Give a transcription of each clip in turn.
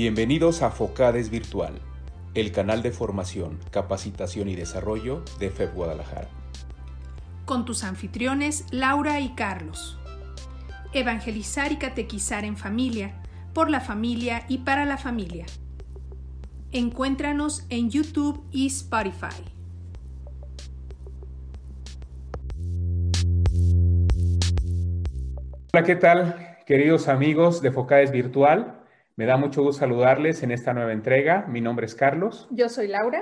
Bienvenidos a Focades Virtual, el canal de formación, capacitación y desarrollo de FEB Guadalajara. Con tus anfitriones Laura y Carlos. Evangelizar y catequizar en familia, por la familia y para la familia. Encuéntranos en YouTube y Spotify. Hola, ¿qué tal, queridos amigos de Focades Virtual? Me da mucho gusto saludarles en esta nueva entrega. Mi nombre es Carlos. Yo soy Laura.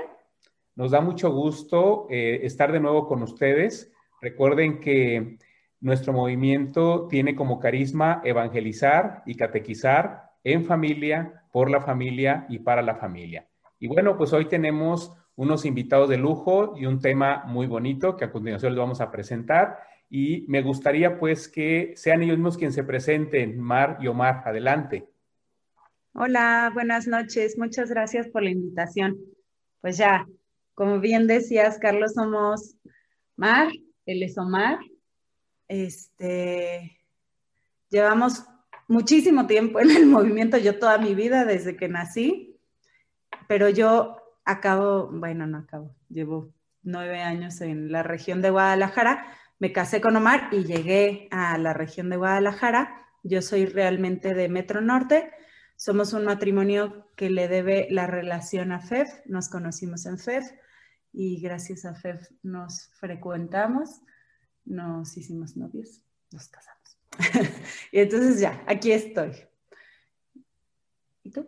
Nos da mucho gusto eh, estar de nuevo con ustedes. Recuerden que nuestro movimiento tiene como carisma evangelizar y catequizar en familia, por la familia y para la familia. Y bueno, pues hoy tenemos unos invitados de lujo y un tema muy bonito que a continuación les vamos a presentar y me gustaría pues que sean ellos mismos quienes se presenten, Mar y Omar, adelante. Hola, buenas noches, muchas gracias por la invitación. Pues ya, como bien decías, Carlos, somos Mar, él es Omar. Este, llevamos muchísimo tiempo en el movimiento, yo toda mi vida desde que nací, pero yo acabo, bueno, no acabo, llevo nueve años en la región de Guadalajara, me casé con Omar y llegué a la región de Guadalajara. Yo soy realmente de Metro Norte. Somos un matrimonio que le debe la relación a FEF. Nos conocimos en FEF y gracias a FEF nos frecuentamos, nos hicimos novios, nos casamos. y entonces ya, aquí estoy. ¿Y tú?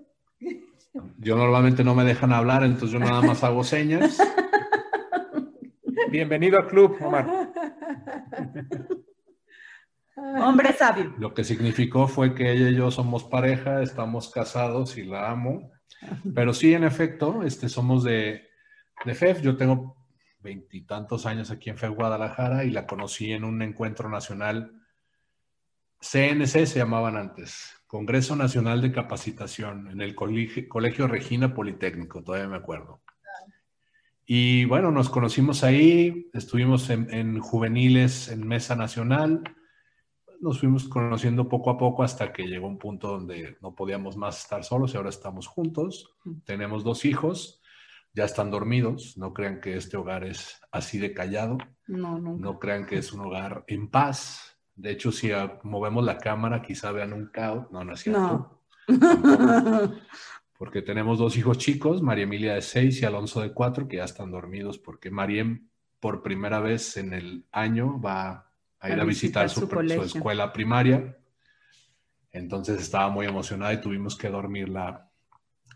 Yo normalmente no me dejan hablar, entonces yo nada más hago señas. Bienvenido al club, Omar. Hombre sabio. Lo que significó fue que ella y yo somos pareja, estamos casados y la amo. Pero sí, en efecto, este, somos de, de FEF. Yo tengo veintitantos años aquí en FEF Guadalajara y la conocí en un encuentro nacional. CNC se llamaban antes, Congreso Nacional de Capacitación, en el Colegio, Colegio Regina Politécnico, todavía me acuerdo. Y bueno, nos conocimos ahí, estuvimos en, juveniles en Mesa Nacional, nos fuimos conociendo poco a poco hasta que llegó un punto donde no podíamos más estar solos y ahora estamos juntos. Tenemos dos hijos, ya están dormidos, no crean que este hogar es así de callado, no, no. no crean que es un hogar en paz. De hecho, si movemos la cámara, quizá vean un caos. No, no es cierto. No. porque tenemos dos hijos chicos, María Emilia de seis y Alonso de cuatro, que ya están dormidos porque Mariem por primera vez en el año va a ir a, visitar, su, escuela primaria. Entonces estaba muy emocionada y tuvimos que dormirla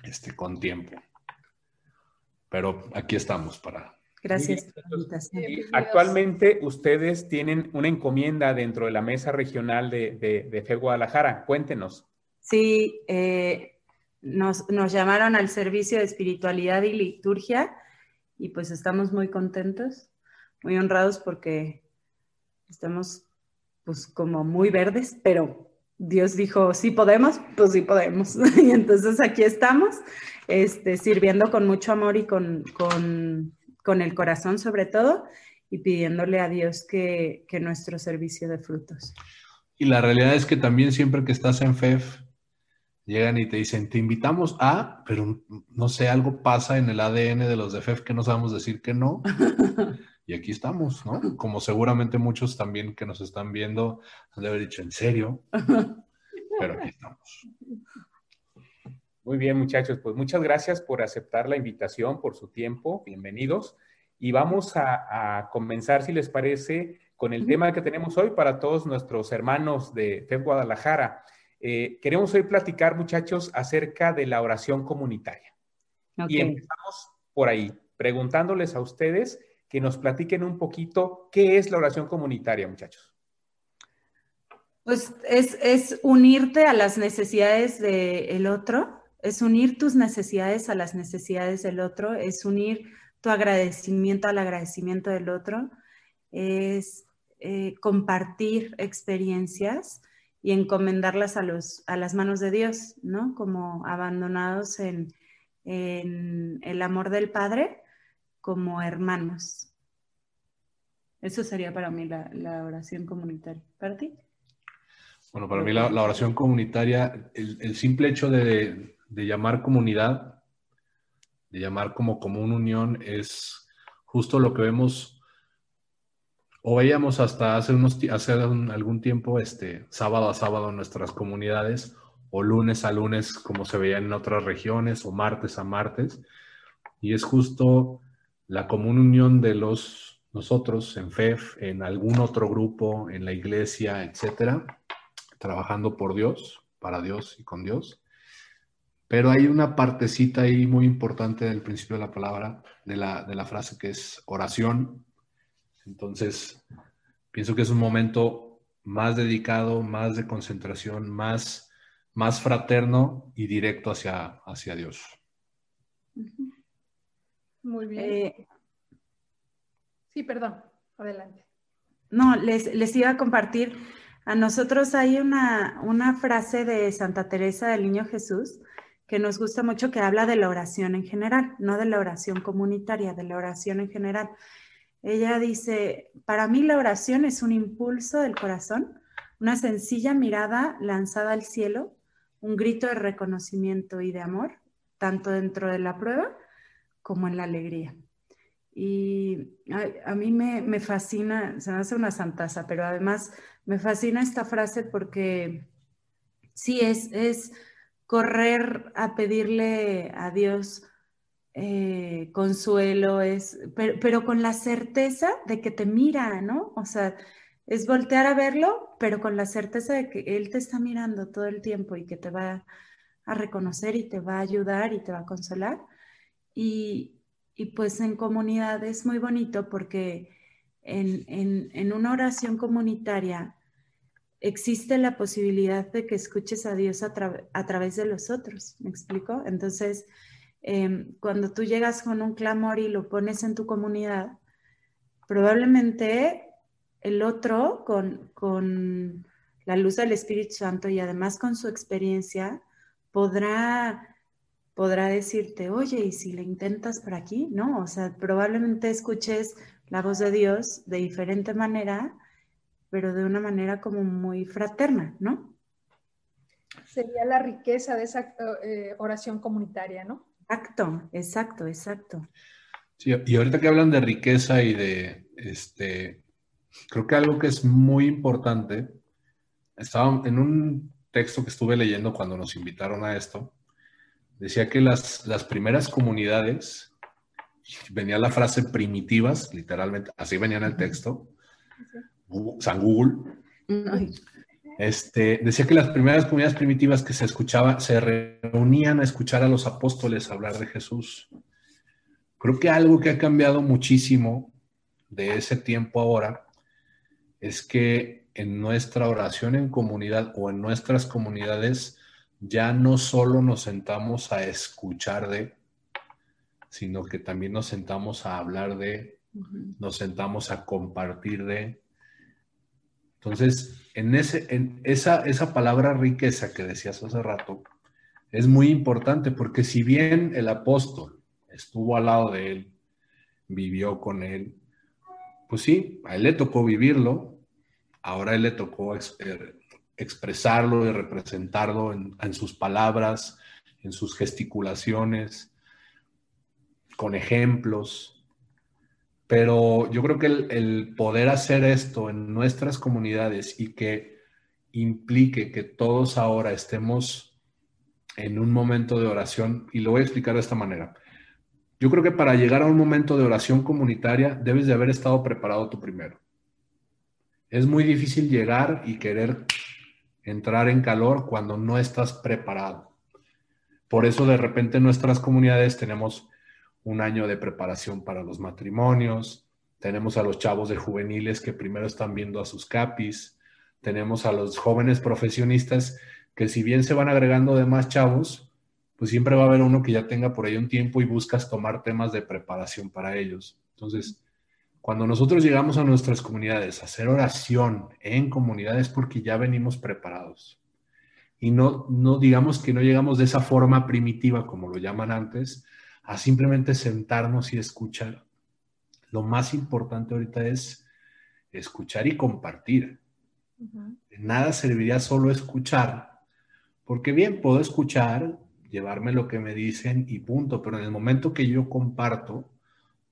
este, con tiempo. Pero aquí estamos para... Gracias. Actualmente ustedes tienen una encomienda dentro de la mesa regional de, de, de FE Guadalajara. Cuéntenos. Sí, eh, nos, llamaron al servicio de espiritualidad y liturgia y pues estamos muy contentos, muy honrados porque estamos pues como muy verdes, pero Dios dijo, sí podemos, pues sí podemos. y entonces aquí estamos, este, sirviendo con mucho amor y con, con, el corazón sobre todo y pidiéndole a Dios que, que nuestro servicio de frutos. Y la realidad es que también siempre que estás en FEF, llegan y te dicen, te invitamos a, pero no sé, algo pasa en el ADN de los de FEF que no sabemos decir que no. Y aquí estamos, ¿no? Como seguramente muchos también que nos están viendo han de haber dicho, ¿en serio? Pero aquí estamos. Muy bien, muchachos, pues muchas gracias por aceptar la invitación, por su tiempo, bienvenidos. Y vamos a, comenzar, si les parece, con el tema que tenemos hoy para todos nuestros hermanos de FEF Guadalajara. Eh, queremos hoy platicar, muchachos, acerca de la oración comunitaria. Y empezamos por ahí, preguntándoles a ustedes que nos platiquen un poquito qué es la oración comunitaria, muchachos. Pues es, unirte a las necesidades del otro, es unir tus necesidades a las necesidades del otro, es unir tu agradecimiento al agradecimiento del otro, es eh, compartir experiencias y encomendarlas a, los, a las manos de Dios, ¿no? Como abandonados en, el amor del Padre como hermanos. Eso sería para mí la, oración comunitaria. ¿Para ti? Bueno, para mí la, oración comunitaria, el, simple hecho de, de llamar comunidad, de llamar como común unión, es justo lo que vemos o veíamos hasta hace, unos, hace algún tiempo, este, sábado a sábado en nuestras comunidades, o lunes a lunes como se veía en otras regiones, o martes a martes, y es justo la común unión de los nosotros en FEF, en algún otro grupo, en la iglesia, etcétera, trabajando por Dios, para Dios y con Dios. Pero hay una partecita ahí muy importante del principio de la palabra, de la, de la frase que es oración, entonces, pienso que es un momento más dedicado, más de concentración, más, más fraterno y directo hacia, hacia Dios. Muy bien. Eh, sí, perdón, adelante. No, les, les, iba a compartir, a nosotros hay una, una frase de Santa Teresa del Niño Jesús que nos gusta mucho, que habla de la oración en general, no de la oración comunitaria, de la oración en general. Ella dice, para mí la oración es un impulso del corazón, una sencilla mirada lanzada al cielo, un grito de reconocimiento y de amor, tanto dentro de la prueba como en la alegría. Y a, mí me, fascina, se me hace una santaza, pero además me fascina esta frase porque sí es, es correr a pedirle a Dios eh, consuelo, es, pero, con la certeza de que te mira, ¿no? O sea, es voltear a verlo, pero con la certeza de que Él te está mirando todo el tiempo y que te va a reconocer y te va a ayudar y te va a consolar. Y, pues en comunidad es muy bonito porque en, una oración comunitaria existe la posibilidad de que escuches a Dios a, a través de los otros, ¿me explico? Entonces, Em, cuando tú llegas con un clamor y lo pones en tu comunidad, probablemente el otro con, con la luz del Espíritu Santo y además con su experiencia podrá, podrá decirte, oye, ¿y si le intentas por aquí? No, o sea, probablemente escuches la voz de Dios de diferente manera, pero de una manera como muy fraterna, ¿no? Sería la riqueza de esa eh, oración comunitaria, ¿no? Exacto, exacto, exacto. Sí, y ahorita que hablan de riqueza y de, este, creo que algo que es muy importante, estaba en un texto que estuve leyendo cuando nos invitaron a esto, decía que las, las primeras comunidades, venía la frase primitivas, literalmente, así venía en el texto, San Google, este, decía que las primeras comunidades primitivas que se escuchaba, se reunían a escuchar a los apóstoles hablar de Jesús. Creo que algo que ha cambiado muchísimo de ese tiempo ahora es que en nuestra oración en comunidad o en nuestras comunidades ya no solo nos sentamos a escuchar de, sino que también nos sentamos a hablar de, nos sentamos a compartir de, entonces, en, ese, en esa, esa palabra riqueza que decías hace rato, es muy importante porque si bien el apóstol estuvo al lado de él, vivió con él, pues sí, a él le tocó vivirlo, ahora a él le tocó expresarlo y representarlo en, sus palabras, en sus gesticulaciones, con ejemplos. Pero yo creo que el, poder hacer esto en nuestras comunidades y que implique que todos ahora estemos en un momento de oración, y lo voy a explicar de esta manera. Yo creo que para llegar a un momento de oración comunitaria debes de haber estado preparado tú primero. Es muy difícil llegar y querer entrar en calor cuando no estás preparado. Por eso de repente en nuestras comunidades tenemos un año de preparación para los matrimonios, tenemos a los chavos de juveniles que primero están viendo a sus capis, tenemos a los jóvenes profesionistas que si bien se van agregando de más chavos, pues siempre va a haber uno que ya tenga por ahí un tiempo y buscas tomar temas de preparación para ellos. Entonces, cuando nosotros llegamos a nuestras comunidades a hacer oración en comunidades porque ya venimos preparados. Y no, no digamos que no llegamos de esa forma primitiva como lo llaman antes, a simplemente sentarnos y escuchar. Lo más importante ahorita es escuchar y compartir. nada serviría solo escuchar, porque bien, puedo escuchar, llevarme lo que me dicen y punto. Pero en el momento que yo comparto,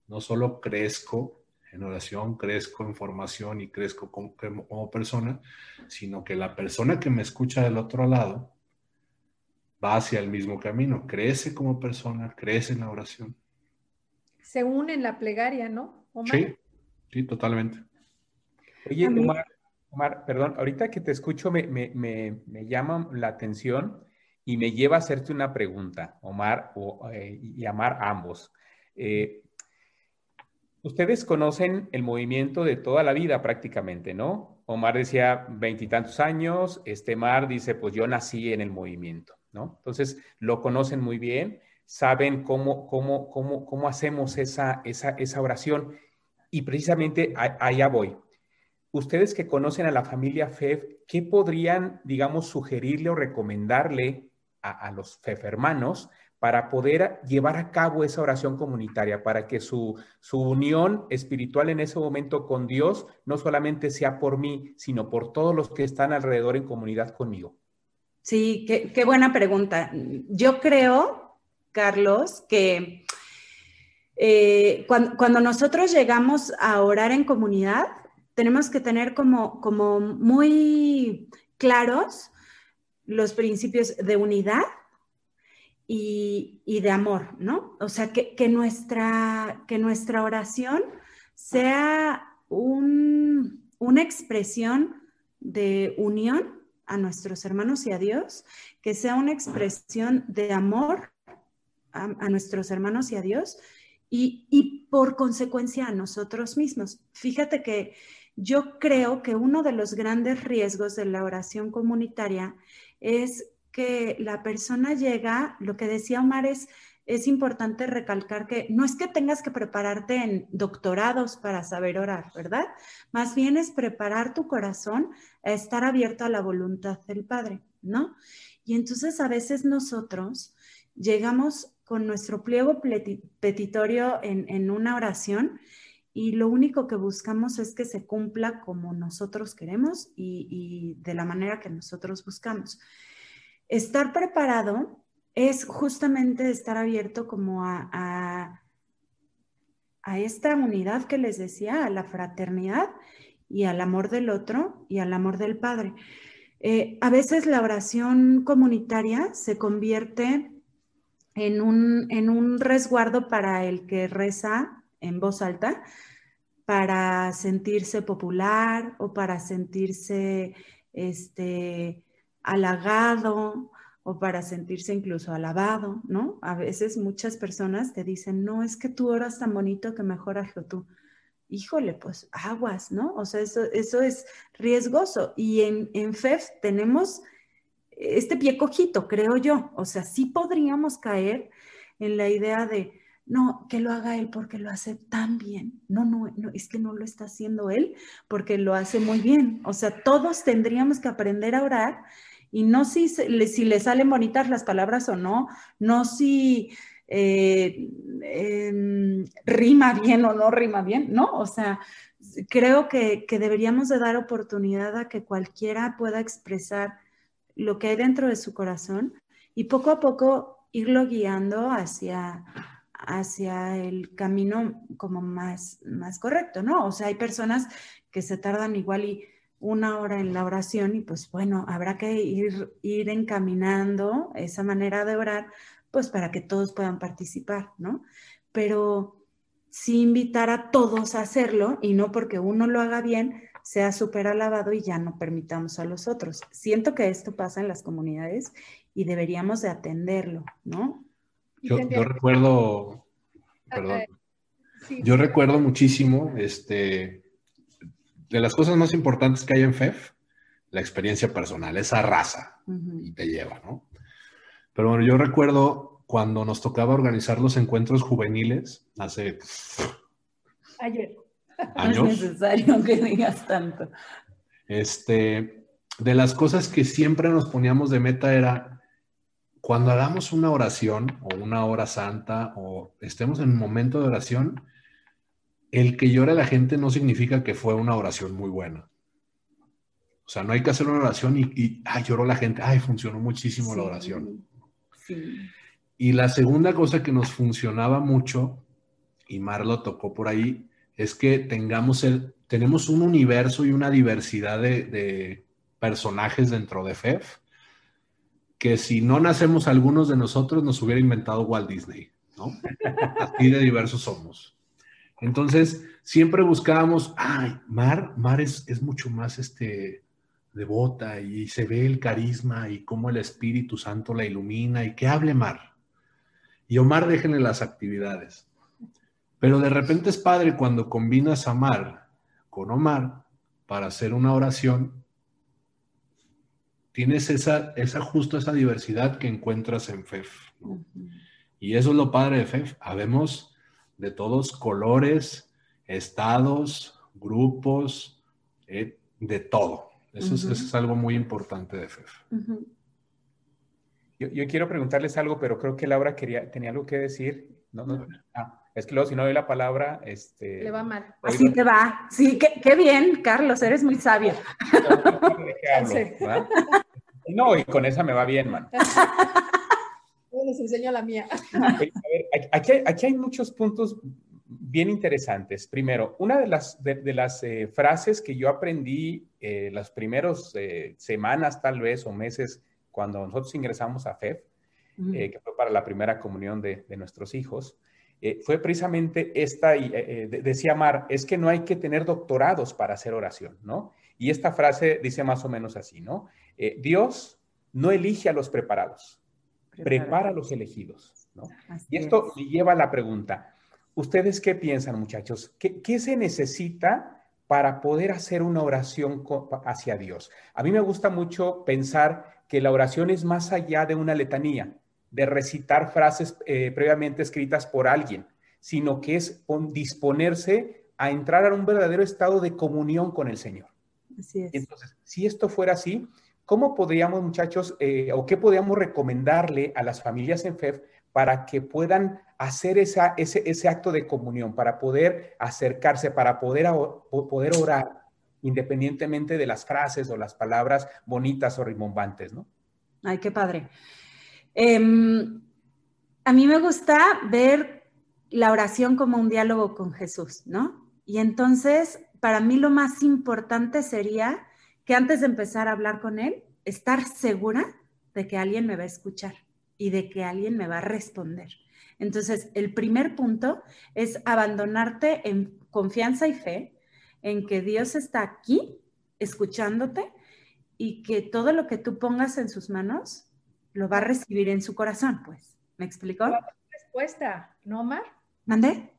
no solo crezco en oración, crezco en formación y crezco como, como persona, sino que la persona que me escucha del otro lado va hacia el mismo camino, crece como persona, crece en la oración. Se une en la plegaria, ¿no? Sí, sí, totalmente. Oye, Omar, Omar, perdón, ahorita que te escucho me, me, me, llama la atención y me lleva a hacerte una pregunta, Omar o, eh, y Amar ambos. Eh, ustedes conocen el movimiento de toda la vida prácticamente, ¿no? Omar decía veintitantos años, este Mar dice, pues yo nací en el movimiento, ¿no? Entonces, lo conocen muy bien, saben cómo, cómo, cómo, cómo hacemos esa, esa, esa oración y precisamente allá voy ustedes que conocen a la familia FEF, ¿qué podrían, digamos, sugerirle o recomendarle a, los FEF hermanos para poder llevar a cabo esa oración comunitaria, para que su, unión espiritual en ese momento con Dios no solamente sea por mí, sino por todos los que están alrededor en comunidad conmigo? Sí, qué, buena pregunta. Yo creo, Carlos, que eh, cuando nosotros llegamos a orar en comunidad, tenemos que tener como, como muy claros los principios de unidad y, de amor, ¿no? O sea, que, nuestra, que nuestra oración sea una expresión de unión a nuestros hermanos y a Dios, que sea una expresión de amor a, nuestros hermanos y a Dios y, y, por consecuencia a nosotros mismos. Fíjate que yo creo que uno de los grandes riesgos de la oración comunitaria es que la persona llega, lo que decía Omar es, es importante recalcar que no es que tengas que prepararte en doctorados para saber orar, ¿verdad? Más bien es preparar tu corazón a estar abierto a la voluntad del Padre, ¿no? Y entonces a veces nosotros llegamos con nuestro pliego petitorio en, en una oración y lo único que buscamos es que se cumpla como nosotros queremos y, de la manera que nosotros buscamos. Estar preparado es justamente estar abierto como a, a, esta unidad que les decía, a la fraternidad y al amor del otro y al amor del Padre. Eh, a veces la oración comunitaria se convierte en un, en un resguardo para el que reza en voz alta para sentirse popular o para sentirse este, halagado o para sentirse incluso alabado, ¿no? A veces muchas personas te dicen, no, es que tú oras tan bonito que mejor hazlo tú. Híjole, pues aguas, ¿no? O sea, eso, eso es riesgoso. Y en, en FEF tenemos este pie cojito, creo yo. O sea, sí podríamos caer en la idea de, no, que lo haga él porque lo hace tan bien. No, no, no, es que no lo está haciendo él porque lo hace muy bien. O sea, todos tendríamos que aprender a orar y no si, si le salen bonitas las palabras o no, no si eh, em, rima bien o no rima bien, ¿no? O sea, creo que, que deberíamos de dar oportunidad a que cualquiera pueda expresar lo que hay dentro de su corazón y poco a poco irlo guiando hacia hacia el camino como más, más correcto, ¿no? O sea, hay personas que se tardan igual y una hora en la oración y pues bueno, habrá que ir, ir encaminando esa manera de orar, pues para que todos puedan participar, ¿no? Pero sí invitar a todos a hacerlo y no porque uno lo haga bien, sea súper alabado y ya no permitamos a los otros. Siento que esto pasa en las comunidades y deberíamos de atenderlo, ¿no? Yo, recuerdo, perdón, yo recuerdo muchísimo, este, de las cosas más importantes que hay en FEF, la experiencia personal, esa raza, y te lleva, ¿no? Pero bueno, yo recuerdo cuando nos tocaba organizar los encuentros juveniles, hace... Ayer. Años. No es necesario que digas tanto. Este, de las cosas que siempre nos poníamos de meta era cuando hagamos una oración o una hora santa o estemos en un momento de oración, el que llore la gente no significa que fue una oración muy buena. O sea, no hay que hacer una oración y, ay, lloró la gente, ay, funcionó muchísimo la oración. Y la segunda cosa que nos funcionaba mucho, y Mar lo tocó por ahí, es que tengamos el, tenemos un universo y una diversidad de, de personajes dentro de FEF que si no nacemos algunos de nosotros nos hubiera inventado Walt Disney, ¿no? Así de diversos somos. Entonces, siempre buscábamos, ay, Mar, Mar es, es mucho más este, devota y se ve el carisma y cómo el Espíritu Santo la ilumina y que hable Mar. Y Omar déjenle las actividades. Pero de repente es padre cuando combinas a Mar con Omar para hacer una oración tienes esa, esa justo esa diversidad que encuentras en FEF. Y eso es lo padre de FEF. Habemos de todos colores, estados, grupos, eh, de todo. Eso, es, algo muy importante de FEF. yo, quiero preguntarles algo, pero creo que Laura quería, tenía algo que decir. No, no, ah, es que luego si no doy la palabra, este... Le va mal. Así te va. Sí, qué, bien, Carlos, eres muy sabio. No, y con esa me va bien, man. Les enseño la mía. A ver, aquí, hay, muchos puntos bien interesantes. Primero, una de las, de, las eh, frases que yo aprendí eh, las primeras eh, semanas, tal vez, o meses, cuando nosotros ingresamos a FEF, eh, que fue para la primera comunión de, de nuestros hijos, fue precisamente esta, y, decía Mar, es que no hay que tener doctorados para hacer oración, ¿no? Y esta frase dice más o menos así, ¿no? Eh, Dios no elige a los preparados, prepara, a los elegidos. ¿no? Y esto me lleva a la pregunta, ¿ustedes qué piensan muchachos? ¿Qué, se necesita para poder hacer una oración hacia Dios? A mí me gusta mucho pensar que la oración es más allá de una letanía, de recitar frases eh, previamente escritas por alguien, sino que es disponerse a entrar a un verdadero estado de comunión con el Señor. Así es. Entonces, si esto fuera así, ¿Cómo podríamos, muchachos, eh, o qué podríamos recomendarle a las familias en FEF para que puedan hacer ese, ese acto de comunión, para poder acercarse, para poder, poder orar, independientemente de las frases o las palabras bonitas o rimbombantes, ¿no? Ay, qué padre. Em, a mí me gusta ver la oración como un diálogo con Jesús, ¿no? Y entonces, para mí lo más importante sería que antes de empezar a hablar con él, estar segura de que alguien me va a escuchar y de que alguien me va a responder. Entonces, el primer punto es abandonarte en confianza y fe en que Dios está aquí escuchándote y que todo lo que tú pongas en sus manos lo va a recibir en su corazón, pues. ¿Me explicó? Respuesta, ¿no, Mar? ¿Mandé?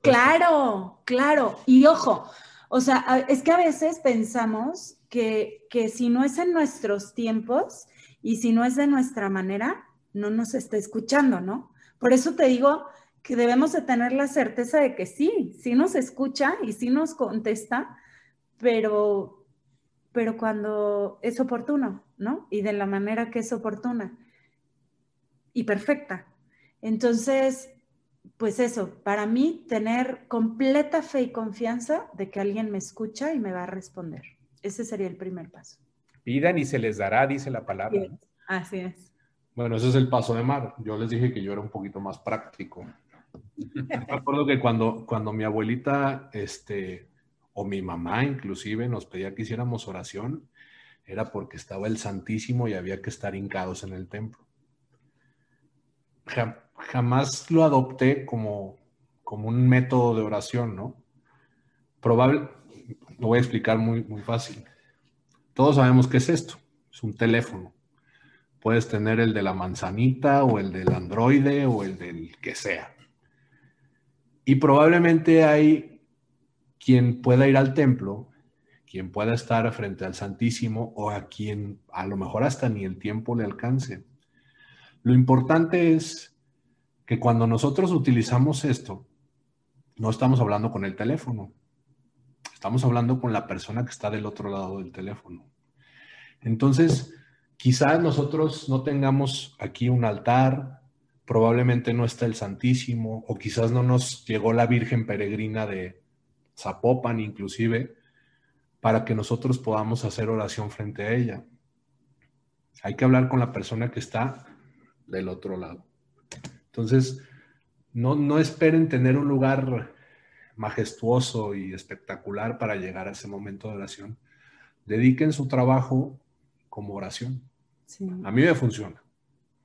Claro, claro. Y ojo, o sea, es que a veces pensamos que, si no es en nuestros tiempos y si no es de nuestra manera, no nos está escuchando, ¿no? Por eso te digo que debemos de tener la certeza de que sí, sí nos escucha y sí nos contesta, pero, pero cuando es oportuno, ¿no? Y de la manera que es oportuna y perfecta. Entonces, pues eso, para mí tener completa fe y confianza de que alguien me escucha y me va a responder. Ese sería el primer paso. Pidan y se les dará, dice la palabra. Así es. Bueno, ese es el paso de Mar. Yo les dije que yo era un poquito más práctico. Me acuerdo que cuando, cuando mi abuelita, este, o mi mamá inclusive, nos pedía que hiciéramos oración, era porque estaba el Santísimo y había que estar hincados en el templo jamás lo adopté como, como un método de oración, ¿no? Probable, lo voy a explicar muy, muy fácil. Todos sabemos qué es esto, es un teléfono. Puedes tener el de la manzanita o el del androide o el del que sea. Y probablemente hay quien pueda ir al templo, quien pueda estar frente al Santísimo o a quien a lo mejor hasta ni el tiempo le alcance. Lo importante es que cuando nosotros utilizamos esto, no estamos hablando con el teléfono, estamos hablando con la persona que está del otro lado del teléfono. Entonces, quizás nosotros no tengamos aquí un altar, probablemente no está el Santísimo, o quizás no nos llegó la Virgen Peregrina de Zapopan inclusive, para que nosotros podamos hacer oración frente a ella. Hay que hablar con la persona que está del otro lado. Entonces, no, no esperen tener un lugar majestuoso y espectacular para llegar a ese momento de oración. Dediquen su trabajo como oración. A mí me funciona.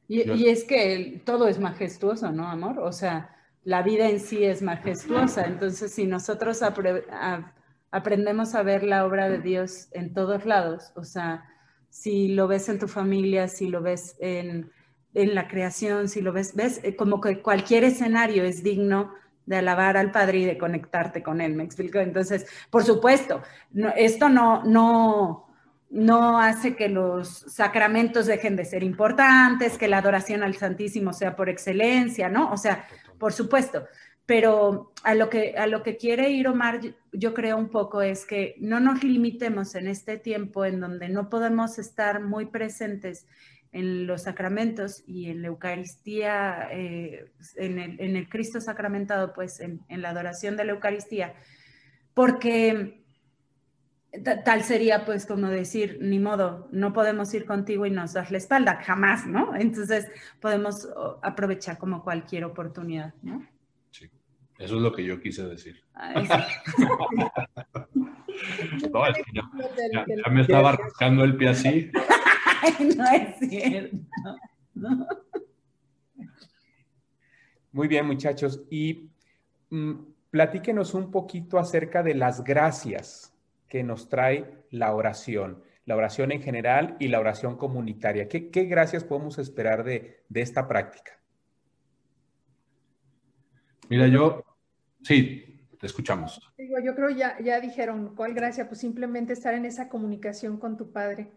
Y, es que todo es majestuoso, ¿no, amor? O sea, la vida en sí es majestuosa. Entonces, si nosotros aprendemos a ver la obra de Dios en todos lados, o sea, si lo ves en tu familia, si lo ves en, la creación, si lo ves, ves eh, como que cualquier escenario es digno de alabar al Padre y de conectarte con Él, ¿me explico? Entonces, por supuesto, esto no, no, no hace que los sacramentos dejen de ser importantes, que la adoración al Santísimo sea por excelencia, ¿no? O sea, por supuesto, pero a lo que, a lo que quiere ir Omar, yo creo un poco es que no nos limitemos en este tiempo en donde no podemos estar muy presentes en los sacramentos y en la Eucaristía, eh, en, el, Cristo sacramentado, pues en, en la adoración de la Eucaristía, porque tal sería pues como decir, ni modo, no podemos ir contigo y nos das la espalda, jamás, ¿no? Entonces podemos aprovechar como cualquier oportunidad, ¿no? Sí, eso es lo que yo quise decir. ya, me estaba rascando el pie así. No es cierto. Muy bien, muchachos. Y mm, platíquenos un poquito acerca de las gracias que nos trae la oración, la oración en general y la oración comunitaria. ¿Qué, gracias podemos esperar de, esta práctica? Mira, yo, sí, te escuchamos. yo creo ya, ya dijeron, ¿cuál gracia? Pues simplemente estar en esa comunicación con tu Padre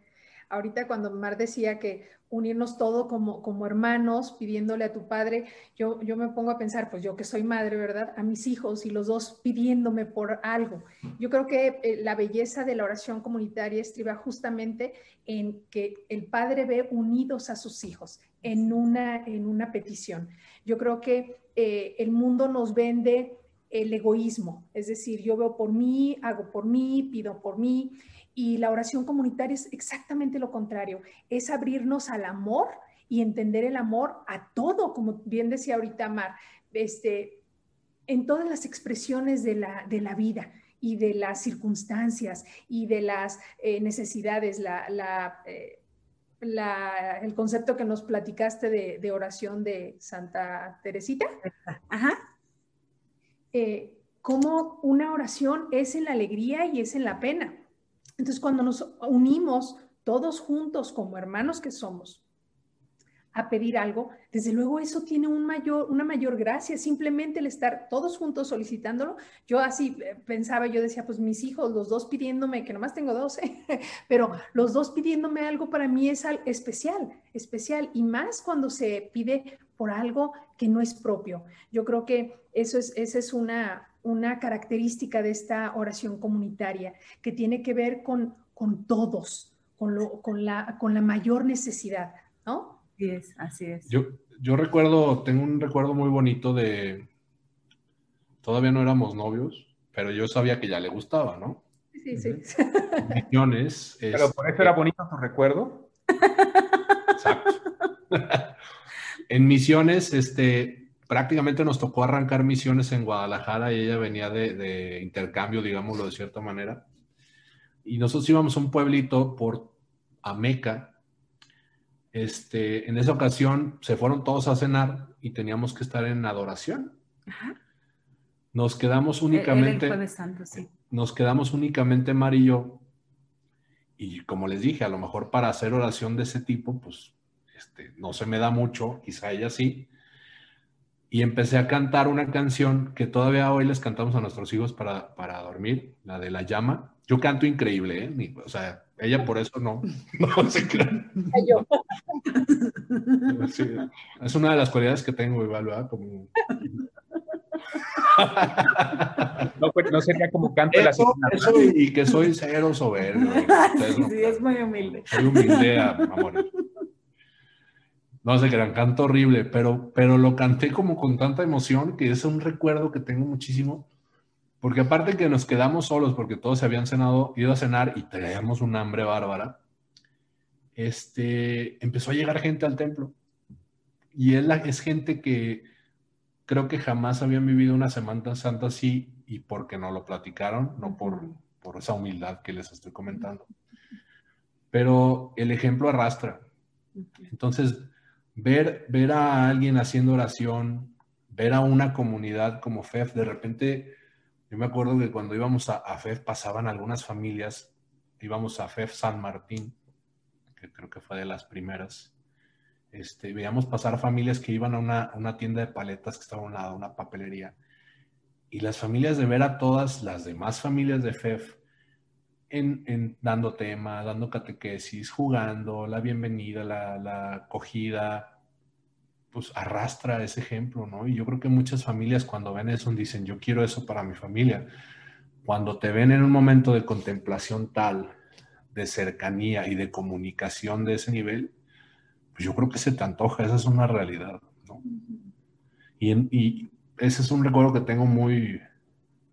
ahorita cuando Mar decía que unirnos todo como, como hermanos, pidiéndole a tu padre, yo, yo me pongo a pensar, pues yo que soy madre, ¿verdad? A mis hijos y los dos pidiéndome por algo. Yo creo que eh, la belleza de la oración comunitaria estriba justamente en que el padre ve unidos a sus hijos en una, en una petición. Yo creo que eh, el mundo nos vende el egoísmo, es decir, yo veo por mí, hago por mí, pido por mí, y la oración comunitaria es exactamente lo contrario, es abrirnos al amor y entender el amor a todo, como bien decía ahorita Mar, este, en todas las expresiones de la, de la vida y de las circunstancias y de las eh, necesidades, eh, la, el concepto que nos platicaste de, oración de Santa Teresita. Ajá. Eh, como una oración es en la alegría y es en la pena. Entonces, cuando nos unimos todos juntos como hermanos que somos a pedir algo, desde luego eso tiene un mayor, una mayor gracia, simplemente el estar todos juntos solicitándolo. Yo así eh, pensaba, yo decía, pues mis hijos, los dos pidiéndome, que nomás tengo dos, pero los dos pidiéndome algo para mí es especial, especial, y más cuando se pide por algo que no es propio. Yo creo que eso es, esa es una, una característica de esta oración comunitaria que tiene que ver con, con todos, con, lo, con, la, con la mayor necesidad, ¿no? Así es, así es. Yo, yo recuerdo, tengo un recuerdo muy bonito de, todavía no éramos novios, pero yo sabía que ya le gustaba, ¿no? Sí, sí. Misiones. Pero por eso era bonito tu recuerdo. Exacto. en misiones, este, prácticamente nos tocó arrancar misiones en Guadalajara y ella venía de, intercambio, digámoslo de cierta manera. Y nosotros íbamos a un pueblito por Ameca. Este, en esa ocasión se fueron todos a cenar y teníamos que estar en adoración. Nos quedamos únicamente. Nos quedamos únicamente Mar y yo. Y como les dije, a lo mejor para hacer oración de ese tipo, pues este, no se me da mucho, quizá ella sí y empecé a cantar una canción que todavía hoy les cantamos a nuestros hijos para, para dormir, la de La Llama. Yo canto increíble, ¿eh? o sea, ella por eso no, no se es una de las cualidades que tengo igual, ¿verdad? Como... No, pues, no sería como canto de la eso y que soy cero soberbio. Sí, sí, es muy humilde. Soy humilde, amor. No sé, gran canto horrible, pero, pero lo canté como con tanta emoción que es un recuerdo que tengo muchísimo. Porque aparte que nos quedamos solos porque todos se habían cenado, ido a cenar y teníamos un hambre bárbara, este, empezó a llegar gente al templo. y es, la, es gente que creo que jamás habían vivido una Semana Santa así y porque no lo platicaron, no por, por esa humildad que les estoy comentando. Pero el ejemplo arrastra. Entonces, ver, ver a alguien haciendo oración, ver a una comunidad como FEF, de repente, yo me acuerdo que cuando íbamos a, FEF pasaban algunas familias, íbamos a FEF San Martín, que creo que fue de las primeras, este, veíamos pasar familias que iban a una, tienda de paletas que estaba a un lado, una papelería, y las familias de ver a todas las demás familias de FEF en, dando tema, dando catequesis, jugando, la bienvenida, la, la acogida, pues arrastra ese ejemplo, ¿no? Y yo creo que muchas familias cuando ven eso dicen, yo quiero eso para mi familia. Cuando te ven en un momento de contemplación tal, de cercanía y de comunicación de ese nivel, pues yo creo que se te antoja, esa es una realidad, ¿no? Y, ese es un recuerdo que tengo muy,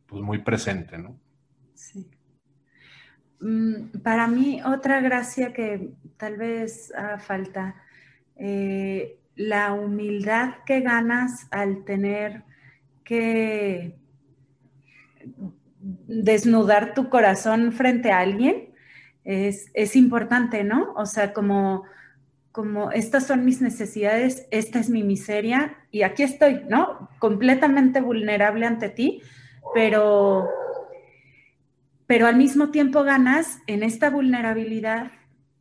pues muy presente, ¿no? Sí. Mm, para mí, otra gracia que tal vez haga falta, eh, la humildad que ganas al tener que desnudar tu corazón frente a alguien es, es importante, ¿no? O sea, como como estas son mis necesidades, esta es mi miseria y aquí estoy, ¿no? Completamente vulnerable ante ti, pero, pero al mismo tiempo ganas en esta vulnerabilidad,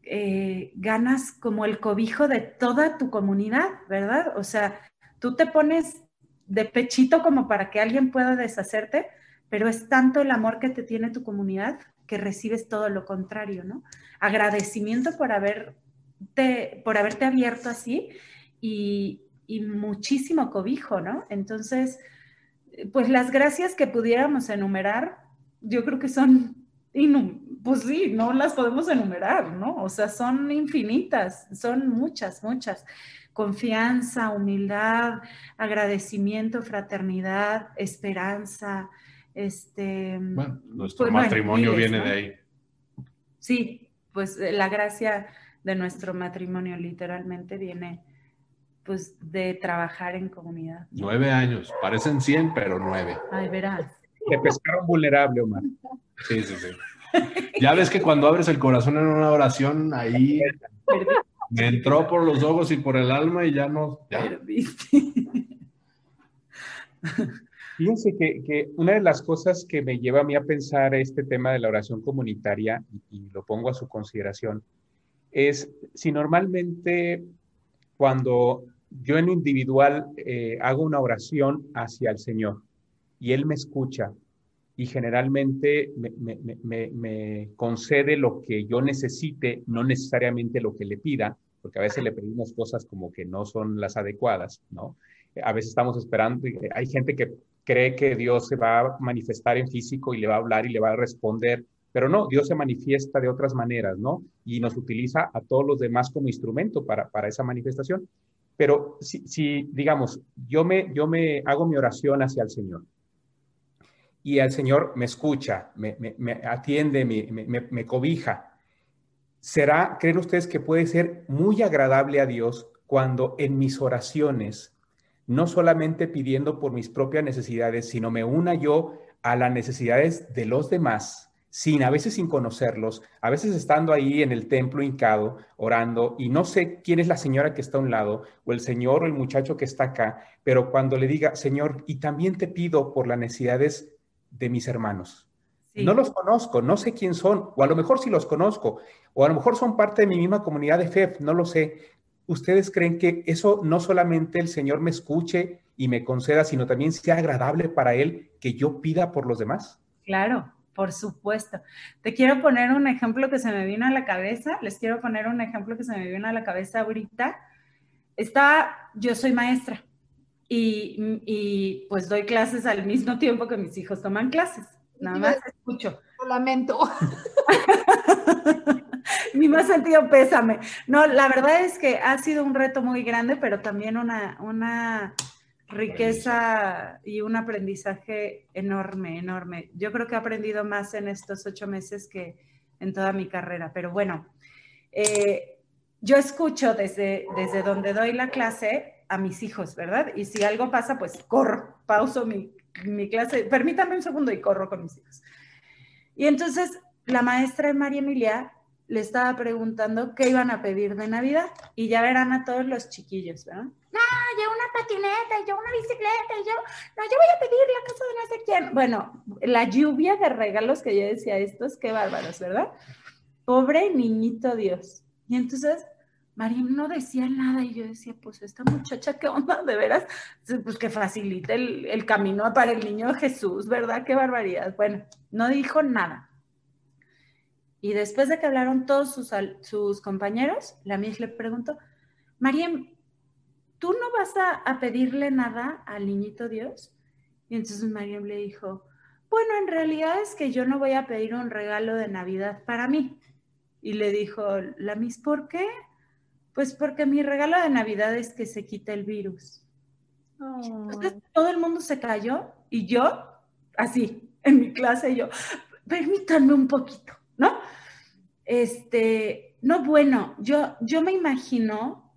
eh, ganas como el cobijo de toda tu comunidad, ¿verdad? O sea, tú te pones de pechito como para que alguien pueda deshacerte, pero es tanto el amor que te tiene tu comunidad que recibes todo lo contrario, ¿no? Agradecimiento por haber por haberte abierto así y, muchísimo cobijo, ¿no? Entonces, pues las gracias que pudiéramos enumerar, yo creo que son, pues sí, no las podemos enumerar, ¿no? O sea, son infinitas, son muchas, muchas. Confianza, humildad, agradecimiento, fraternidad, esperanza, este... Bueno, nuestro pues, matrimonio viene de ahí. Sí, pues la gracia de nuestro matrimonio, literalmente viene pues de trabajar en comunidad. Nueve años, parecen cien, pero nueve. Ay, verás. Te pescaron vulnerable, Omar. Sí, sí, sí. Ya ves que cuando abres el corazón en una oración, ahí me entró por los ojos y por el alma y ya no. Ya. Fíjense que, que, una de las cosas que me lleva a mí a pensar este tema de la oración comunitaria, y lo pongo a su consideración, es si normalmente cuando yo en individual eh, hago una oración hacia el Señor y Él me escucha y generalmente me, concede lo que yo necesite, no necesariamente lo que le pida, porque a veces le pedimos cosas como que no son las adecuadas, ¿no? A veces estamos esperando, hay gente que cree que Dios se va a manifestar en físico y le va a hablar y le va a responder pero no, Dios se manifiesta de otras maneras, ¿no? Y nos utiliza a todos los demás como instrumento para, para esa manifestación. Pero si, si, digamos, yo me, yo me hago mi oración hacia el Señor y el Señor me escucha, me, atiende, me, me cobija, ¿será, creen ustedes que puede ser muy agradable a Dios cuando en mis oraciones, no solamente pidiendo por mis propias necesidades, sino me una yo a las necesidades de los demás? sin a veces sin conocerlos, a veces estando ahí en el templo hincado, orando, y no sé quién es la señora que está a un lado, o el señor o el muchacho que está acá, pero cuando le diga, Señor, y también te pido por las necesidades de mis hermanos. No los conozco, no sé quién son, o a lo mejor sí los conozco, o a lo mejor son parte de mi misma comunidad de fe, no lo sé. ¿Ustedes creen que eso no solamente el Señor me escuche y me conceda, sino también sea agradable para Él que yo pida por los demás? Claro, por supuesto. Te quiero poner un ejemplo que se me vino a la cabeza. Les quiero poner un ejemplo que se me vino a la cabeza ahorita. Está, yo soy maestra y, pues doy clases al mismo tiempo que mis hijos toman clases. Nada más escucho. lamento. Ni más sentido pésame. No, la verdad es que ha sido un reto muy grande, pero también una, una riqueza y un aprendizaje enorme, enorme. Yo creo que he aprendido más en estos ocho meses que en toda mi carrera, pero bueno, eh, yo escucho desde, desde donde doy la clase a mis hijos, ¿verdad? Y si algo pasa, pues corro, pauso mi, mi clase, permítame un segundo y corro con mis hijos. Y entonces la maestra de María Emilia le estaba preguntando qué iban a pedir de Navidad y ya verán a todos los chiquillos, ¿verdad? No, yo una patineta yo una bicicleta yo, no, yo voy a pedir la casa de no sé quién. Bueno, la lluvia de regalos que yo decía, estos, qué bárbaros, ¿verdad? Pobre niñito Dios. Y entonces María no decía nada y yo decía, pues esta muchacha, ¿qué onda? De veras, pues que facilite el, camino para el niño Jesús, ¿verdad? Qué barbaridad. Bueno, no dijo nada. Y después de que hablaron todos sus, compañeros, la Miss le preguntó, Mariem, ¿tú no vas a, pedirle nada al niñito Dios? Y entonces Mariem le dijo, bueno, en realidad es que yo no voy a pedir un regalo de Navidad para mí. Y le dijo la Miss, ¿por qué? Pues porque mi regalo de Navidad es que se quite el virus. Entonces todo el mundo se cayó y yo, así, en mi clase, yo, permítanme un poquito, ¿no? Este, no, bueno, yo, yo me imagino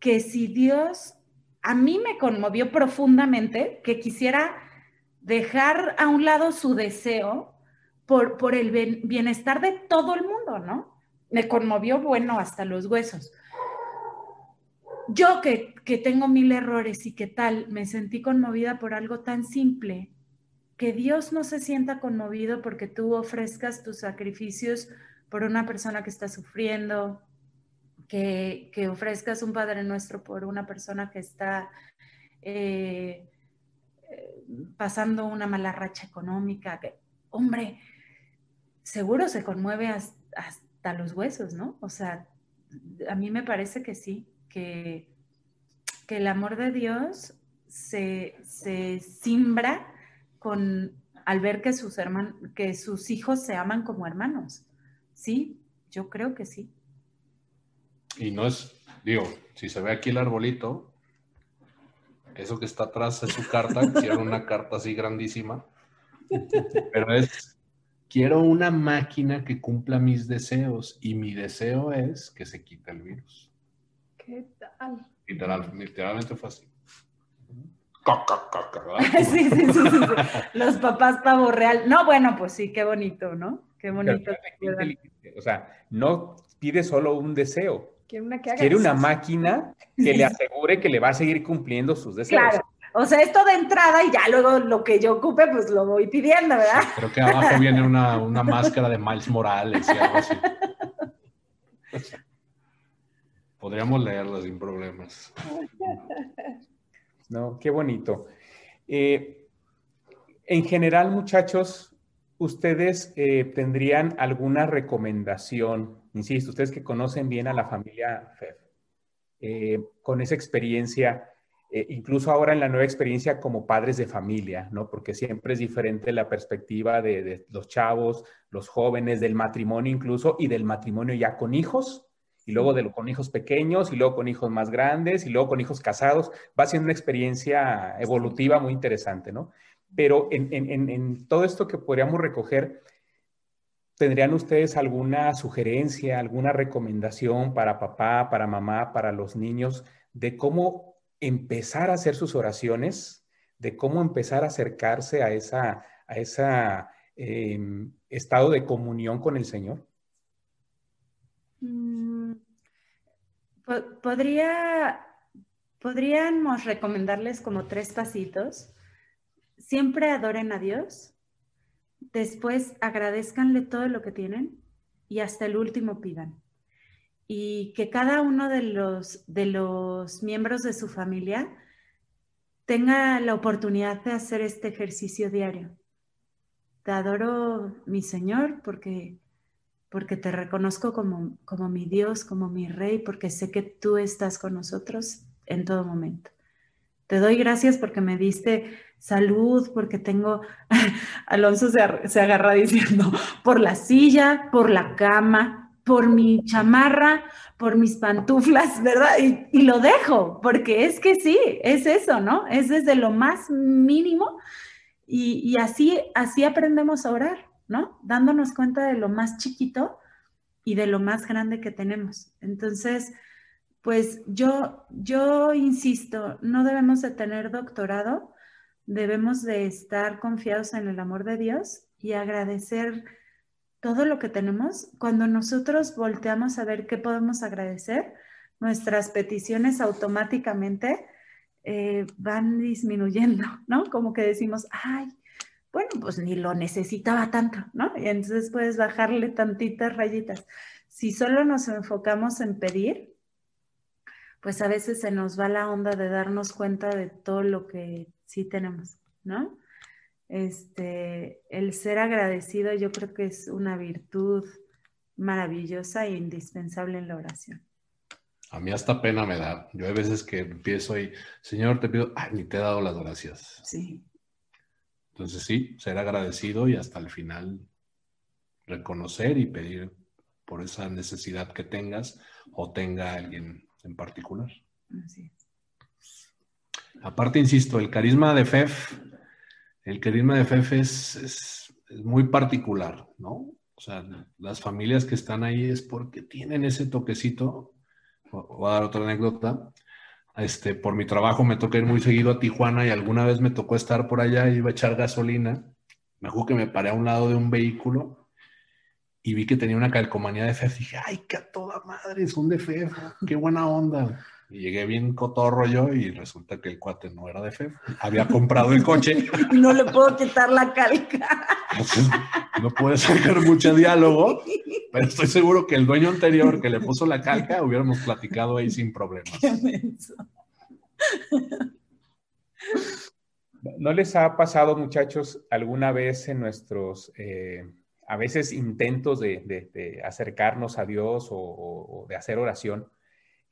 que si Dios a mí me conmovió profundamente, que quisiera dejar a un lado su deseo por, por el bienestar de todo el mundo, ¿no? Me conmovió, bueno, hasta los huesos. Yo que, que tengo mil errores y que tal, me sentí conmovida por algo tan simple que Dios no se sienta conmovido porque tú ofrezcas tus sacrificios por una persona que está sufriendo, que, ofrezcas un Padre Nuestro por una persona que está eh, pasando una mala racha económica. Que, hombre, seguro se conmueve hasta, los huesos, ¿no? O sea, a mí me parece que sí, que, que el amor de Dios se, se simbra con, al ver que sus, que sus hijos se aman como hermanos. Sí, yo creo que sí. Y no es, digo, si se ve aquí el arbolito, eso que está atrás es su carta, quiero una carta así grandísima, pero es, quiero una máquina que cumpla mis deseos y mi deseo es que se quite el virus. ¿Qué tal? literalmente fue así. sí, sí, sí, Los papás pavo real. No, bueno, pues sí, qué bonito, ¿no? Qué bonito. o sea, no pide solo un deseo. Quiere una, máquina que le asegure que le va a seguir cumpliendo sus deseos. Claro. O sea, esto de entrada y ya luego lo que yo ocupe, pues lo voy pidiendo, ¿verdad? creo que abajo viene una, una máscara de Miles Morales y algo así. Podríamos leerla sin problemas. No, qué bonito. Eh, en general, muchachos, ustedes eh, tendrían alguna recomendación, insisto, ustedes que conocen bien a la familia FEF, eh, con esa experiencia, incluso ahora en la nueva experiencia como padres de familia, ¿no? Porque siempre es diferente la perspectiva de, de los chavos, los jóvenes, del matrimonio incluso y del matrimonio ya con hijos y luego de, con hijos pequeños, y luego con hijos más grandes, y luego con hijos casados. Va siendo una experiencia evolutiva muy interesante, ¿no? Pero en, todo esto que podríamos recoger, ¿tendrían ustedes alguna sugerencia, alguna recomendación para papá, para mamá, para los niños, de cómo empezar a hacer sus oraciones, de cómo empezar a acercarse a esa, a esa em, estado de comunión con el Señor? Mm, podría, podríamos recomendarles como tres pasitos. Siempre adoren a Dios, después agradezcanle todo lo que tienen y hasta el último pidan. Y que cada uno de los, de los miembros de su familia tenga la oportunidad de hacer este ejercicio diario. Te adoro, mi Señor, porque porque te reconozco como, como mi Dios, como mi Rey, porque sé que tú estás con nosotros en todo momento. Te doy gracias porque me diste salud, porque tengo, Alonso se, se agarra diciendo, por la silla, por la cama, por mi chamarra, por mis pantuflas, ¿verdad? Y, lo dejo, porque es que sí, es eso, ¿no? Es desde lo más mínimo y, y así, así aprendemos a orar. ¿no? Dándonos cuenta de lo más chiquito y de lo más grande que tenemos. Entonces, Pues yo, yo insisto, no debemos de tener doctorado, debemos de estar confiados en el amor de Dios y agradecer todo lo que tenemos. Cuando nosotros volteamos a ver qué podemos agradecer, nuestras peticiones automáticamente eh, van disminuyendo, ¿no? Como que decimos, ay, bueno, pues ni lo necesitaba tanto, ¿no? Y entonces puedes bajarle tantitas rayitas. Si solo nos enfocamos en pedir, pues a veces se nos va la onda de darnos cuenta de todo lo que sí tenemos, ¿no? Este, el ser agradecido yo creo que es una virtud maravillosa e indispensable en la oración. A mí hasta pena me da. Yo hay veces que empiezo y, Señor, te pido, ay, ni te he dado las gracias. Sí. Entonces sí, ser agradecido y hasta el final reconocer y pedir por esa necesidad que tengas o tenga alguien en particular. Así Aparte, insisto, el carisma de FEF, el carisma de FEF es, es, muy particular, ¿no? O sea, las familias que están ahí es porque tienen ese toquecito voy a dar otra anécdota. Este, por mi trabajo me toca ir muy seguido a Tijuana y alguna vez me tocó estar por allá y iba a echar gasolina. Me acuerdo que me paré a un lado de un vehículo y vi que tenía una calcomanía de FEF. Dije, ay, qué a toda madre, son de FEF, qué buena onda. Y llegué bien cotorro yo y resulta que el cuate no era de FEF. Había comprado el coche. No le puedo quitar la calca. no puede sacar mucho diálogo, pero estoy seguro que el dueño anterior que le puso la calca hubiéramos platicado ahí sin problemas. ¿No les ha pasado, muchachos, alguna vez en nuestros, eh, a veces intentos de, de, de, acercarnos a Dios o, o, de hacer oración,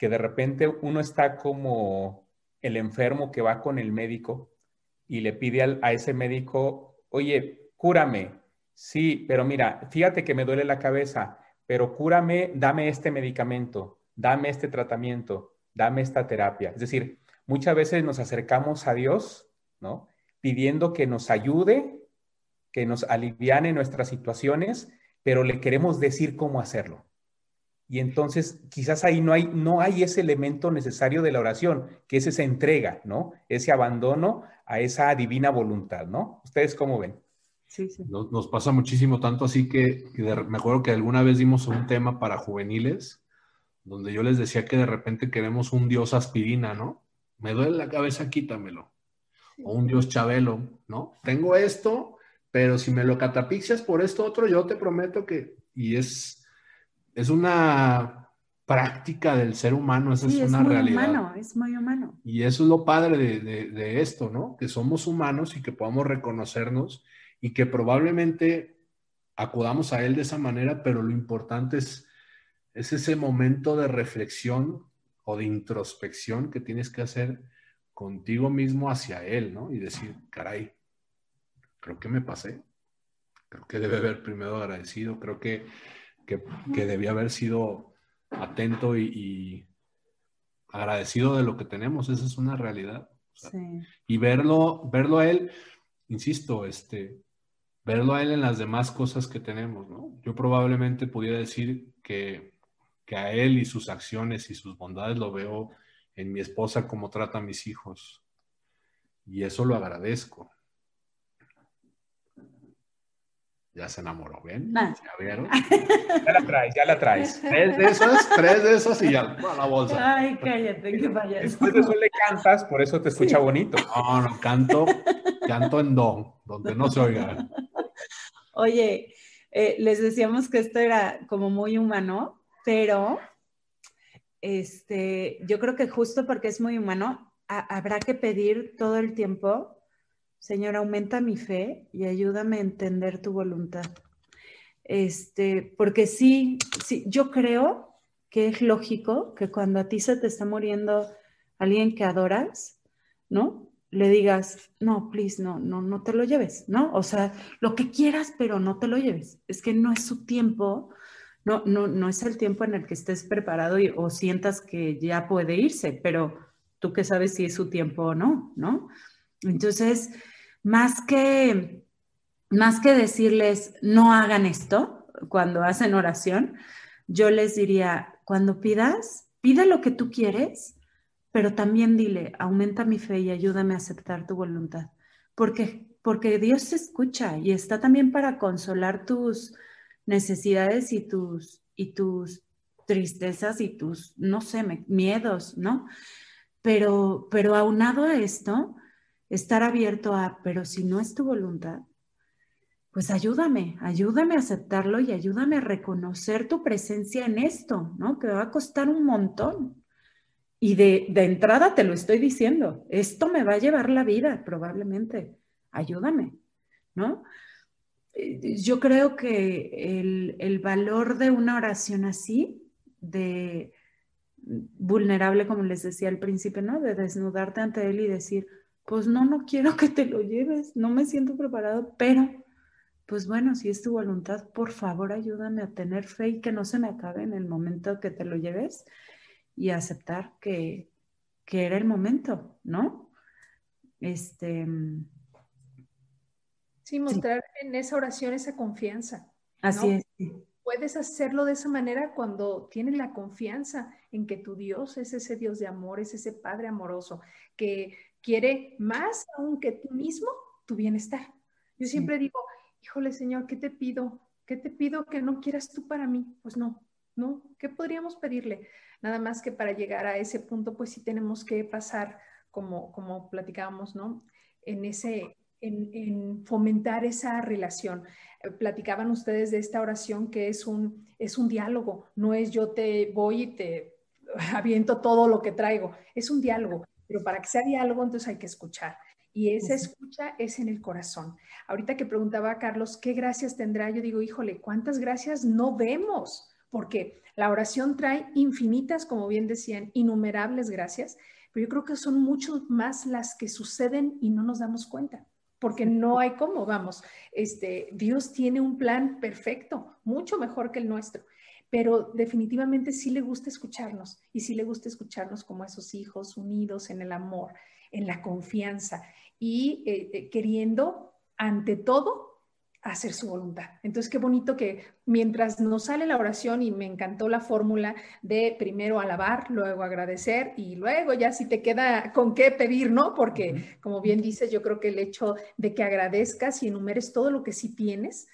que de repente uno está como el enfermo que va con el médico y le pide al, a ese médico, oye, cúrame. Sí, pero mira, fíjate que me duele la cabeza, pero cúrame, dame este medicamento, dame este tratamiento, dame esta terapia. Es decir, muchas veces nos acercamos a Dios, ¿no? Pidiendo que nos ayude, que nos aliviane nuestras situaciones, pero le queremos decir cómo hacerlo. Y entonces quizás ahí no hay, no hay ese elemento necesario de la oración, que es esa entrega, ¿no? Ese abandono a esa divina voluntad, ¿no? ¿Ustedes cómo ven? Sí, sí. Nos, nos, pasa muchísimo, tanto así que, que de, me acuerdo que alguna vez dimos un tema para juveniles, donde yo les decía que de repente queremos un dios aspirina, ¿no? Me duele la cabeza, quítamelo. O un dios chabelo, ¿no? Tengo esto, pero si me lo catapixias por esto otro, yo te prometo que... Y es es una práctica del ser humano, esa sí, es una es muy realidad. Humano, es muy humano. Y eso es lo padre de, de, de, esto, ¿no? Que somos humanos y que podamos reconocernos y que probablemente acudamos a Él de esa manera, pero lo importante es, es ese momento de reflexión o de introspección que tienes que hacer contigo mismo hacia Él, ¿no? Y decir, caray, creo que me pasé, creo que debe haber primero agradecido, creo que que, que debía haber sido atento y, y, agradecido de lo que tenemos, esa es una realidad. O sea, sí. Y verlo, verlo a él, insisto, este, verlo a él en las demás cosas que tenemos, ¿no? Yo probablemente pudiera decir que, que a él y sus acciones y sus bondades lo veo en mi esposa como trata a mis hijos. Y eso lo agradezco. Ya se enamoró, ¿ven? Nah. ¿Ya vieron? Ya la traes, ya la traes. Tres de esos, tres de esos y ya, a la bolsa. Ay, cállate, qué payaso. Después de eso le cantas, por eso te escucha Sí. bonito. No, no, canto, canto en do, donde no se oiga. Oye, eh, les decíamos que esto era como muy humano, pero este, yo creo que justo porque es muy humano, a- habrá que pedir todo el tiempo, Señor, aumenta mi fe y ayúdame a entender tu voluntad. Este, porque sí, sí, yo creo que es lógico que cuando a ti se te está muriendo alguien que adoras, ¿no? Le digas, no, please, no, no, no te lo lleves, ¿no? O sea, lo que quieras, pero no te lo lleves. Es que no es su tiempo, no, no, no es el tiempo en el que estés preparado y, o sientas que ya puede irse, pero tú que sabes si es su tiempo o no, ¿no? Entonces, más que, más que decirles no hagan esto cuando hacen oración, yo les diría, cuando pidas, pide lo que tú quieres, pero también dile, aumenta mi fe y ayúdame a aceptar tu voluntad. Porque, porque Dios te escucha y está también para consolar tus necesidades y tus, y tus tristezas y tus, no sé, miedos, ¿no? Pero, pero aunado a esto, estar abierto a, pero si no es tu voluntad, pues ayúdame, ayúdame a aceptarlo y ayúdame a reconocer tu presencia en esto, ¿no? Que va a costar un montón. Y de, de, entrada te lo estoy diciendo, esto me va a llevar la vida probablemente, ayúdame, ¿no? Eh, yo creo que el, el valor de una oración así, de vulnerable, como les decía al principio, ¿no? De desnudarte ante él y decir, pues no, no quiero que te lo lleves, no me siento preparado, pero pues bueno, si es tu voluntad, por favor ayúdame a tener fe y que no se me acabe en el momento que te lo lleves y aceptar que, era el momento, ¿no? Este. Sí, mostrar en esa oración esa confianza. Así es. Puedes hacerlo de esa manera cuando tienes la confianza en que tu Dios es ese Dios de amor, es ese Padre amoroso que quiere más aún que tú mismo tu bienestar. Yo siempre digo, híjole Señor, ¿qué te pido? ¿Qué te pido que no quieras tú para mí? Pues no, no, ¿qué podríamos pedirle? Nada más que para llegar a ese punto, pues sí tenemos que pasar, como, como platicábamos, ¿no? En ese, en, fomentar esa relación. Eh, platicaban ustedes de esta oración que es un, es un diálogo, no es yo te voy y te aviento todo lo que traigo, es un diálogo, pero para que sea diálogo entonces hay que escuchar. Y esa escucha es en el corazón. Ahorita que preguntaba a Carlos, ¿qué gracias tendrá? Yo digo, híjole, ¿cuántas gracias no vemos? Porque la oración trae infinitas, como bien decían, innumerables gracias, pero yo creo que son mucho más las que suceden y no nos damos cuenta, porque no hay cómo, vamos, este, Dios tiene un plan perfecto, mucho mejor que el nuestro pero definitivamente sí le gusta escucharnos y sí le gusta escucharnos como esos hijos unidos en el amor, en la confianza y eh, eh, queriendo, ante todo, hacer su voluntad. Entonces, qué bonito que mientras nos sale la oración y me encantó la fórmula de primero alabar, luego agradecer y luego ya si te queda con qué pedir, ¿no? Porque como bien dices, yo creo que el hecho de que agradezcas y enumeres todo lo que sí tienes,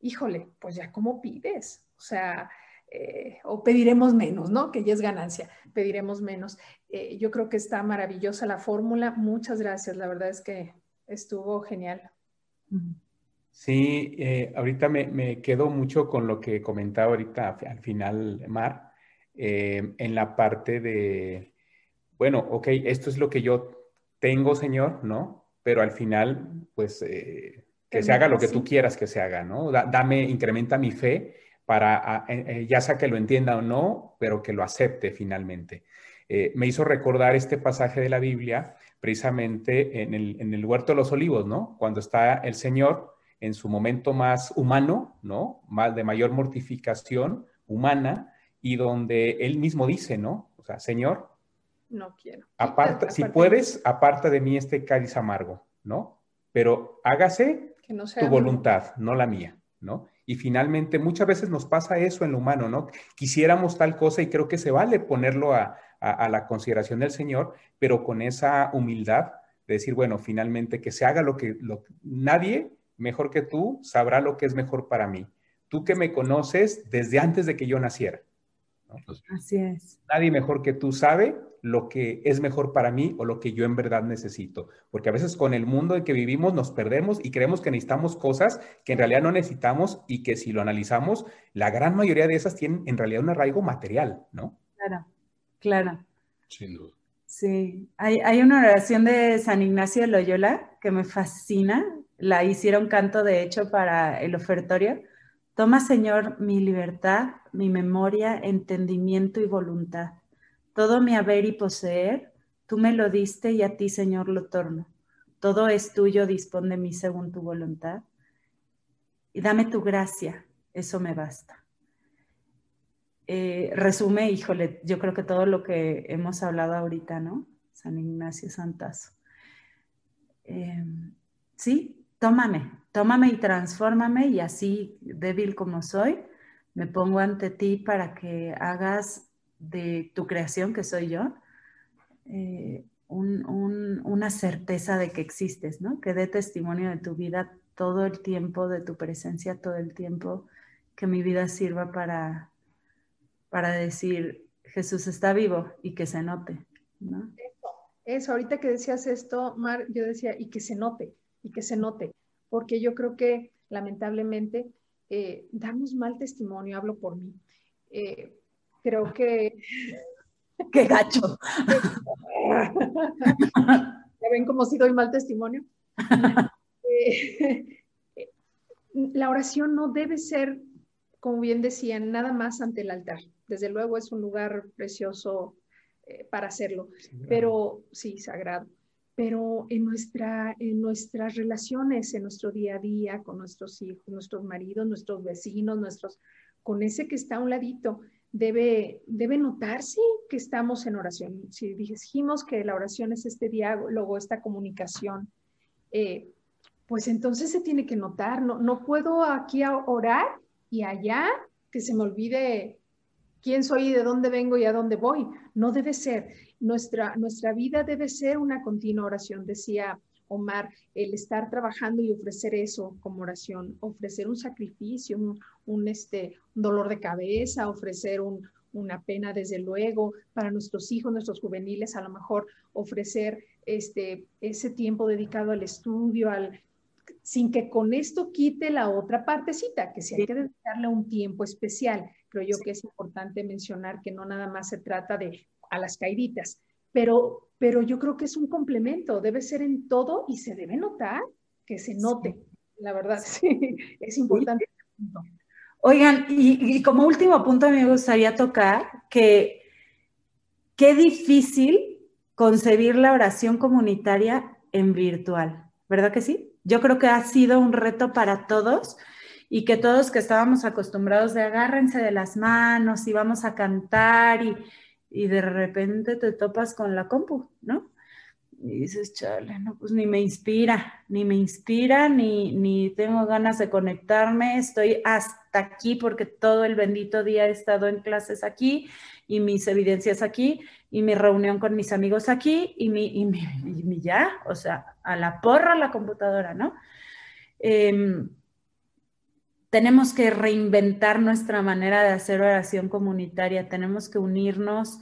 híjole, pues ya cómo pides. O sea, eh, o pediremos menos, ¿no? Que ya es ganancia, pediremos menos. Eh, yo creo que está maravillosa la fórmula. Muchas gracias, la verdad es que estuvo genial. Sí, eh, ahorita me, quedo mucho con lo que comentaba ahorita al final, Mar, en la parte de, bueno, ok, esto es lo que yo tengo, Señor, ¿no? Pero al final, pues, que se haga lo que tú quieras que se haga, ¿no? dame, incrementa mi fe para, eh, eh, ya sea que lo entienda o no, pero que lo acepte finalmente. Eh, me hizo recordar este pasaje de la Biblia precisamente en el, en el, huerto de los olivos, ¿no? Cuando está el Señor en su momento más humano, ¿no? Más de mayor mortificación humana y donde él mismo dice, ¿no? O sea, Señor, no quiero. Aparta, si puedes, aparta de mí este cáliz amargo, ¿no? Pero hágase tu voluntad, no la mía, ¿no? Y finalmente, muchas veces nos pasa eso en lo humano, ¿no? Quisiéramos tal cosa y creo que se vale ponerlo a, la consideración del Señor, pero con esa humildad de decir, bueno, finalmente que se haga lo que nadie mejor que tú sabrá lo que es mejor para mí. Tú que me conoces desde antes de que yo naciera. Así es. Nadie mejor que tú sabe lo que es mejor para mí o lo que yo en verdad necesito. Porque a veces con el mundo en que vivimos nos perdemos y creemos que necesitamos cosas que en realidad no necesitamos y que si lo analizamos, la gran mayoría de esas tienen en realidad un arraigo material, ¿no? Claro, claro. Sin duda. Sí, hay, hay una oración de San Ignacio de Loyola que me fascina. La hicieron canto, de hecho, para el ofertorio. Toma, Señor, mi libertad, mi memoria, entendimiento y voluntad todo mi haber y poseer, tú me lo diste y a ti, Señor, lo torno. Todo es tuyo, dispón de mí según tu voluntad. Y dame tu gracia, eso me basta. Eh, resume, híjole, yo creo que todo lo que hemos hablado ahorita, ¿no? San Ignacio Santazo. Em, sí, tómame, tómame y transfórmame y así, débil como soy, me pongo ante ti para que hagas de tu creación, que soy yo, eh, una certeza de que existes, ¿no? Que dé testimonio de tu vida todo el tiempo, de tu presencia todo el tiempo, que mi vida sirva para, para decir, Jesús está vivo y que se note, ¿no? Eso, ahorita que decías esto, Mar, yo decía, y que se note, y que se note, porque yo creo que lamentablemente eh, damos mal testimonio, hablo por mí. Eh, creo que... ¡Qué gacho! ¿Ya ven cómo si doy mal testimonio? Eh, la oración no debe ser, como bien decían, nada más ante el altar. Desde luego es un lugar precioso para hacerlo, pero sí, sagrado pero en, nuestra, en nuestras relaciones, en nuestro día a día, con nuestros hijos, nuestros maridos, nuestros vecinos, nuestros, con ese que está a un ladito, debe, debe notarse que estamos en oración. Si dijimos que la oración es este diálogo, esta comunicación, eh, pues entonces se tiene que notar. No, no puedo aquí orar y allá que se me olvide quién soy de dónde vengo y a dónde voy. No debe ser. Nuestra, nuestra vida debe ser una continua oración, decía Omar, el estar trabajando y ofrecer eso como oración, ofrecer un sacrificio, un, este, dolor de cabeza, ofrecer una pena, desde luego, para nuestros hijos, nuestros juveniles, a lo mejor ofrecer este, ese tiempo dedicado al estudio, al, sin que con esto quite la otra partecita, que si hay que dedicarle un tiempo especial. Creo yo que es importante mencionar que no nada más se trata de a las caíditas, pero, pero yo creo que es un complemento, debe ser en todo y se debe notar, que se note, la verdad, sí, es importante. Oigan, y, como último punto me gustaría tocar que qué difícil concebir la oración comunitaria en virtual, ¿verdad que sí? Yo creo que ha sido un reto para todos y que todos que estábamos acostumbrados de agárrense de las manos y vamos a cantar y, y de repente te topas con la compu, ¿no? Y dices, chale, no, pues ni me inspira, ni me inspira, ni, ni tengo ganas de conectarme, estoy hasta aquí porque todo el bendito día he estado en clases aquí y mis evidencias aquí y mi reunión con mis amigos aquí y mi, y mi, y mi ya, o sea, a la porra la computadora, ¿no? Eh, tenemos que reinventar nuestra manera de hacer oración comunitaria, tenemos que unirnos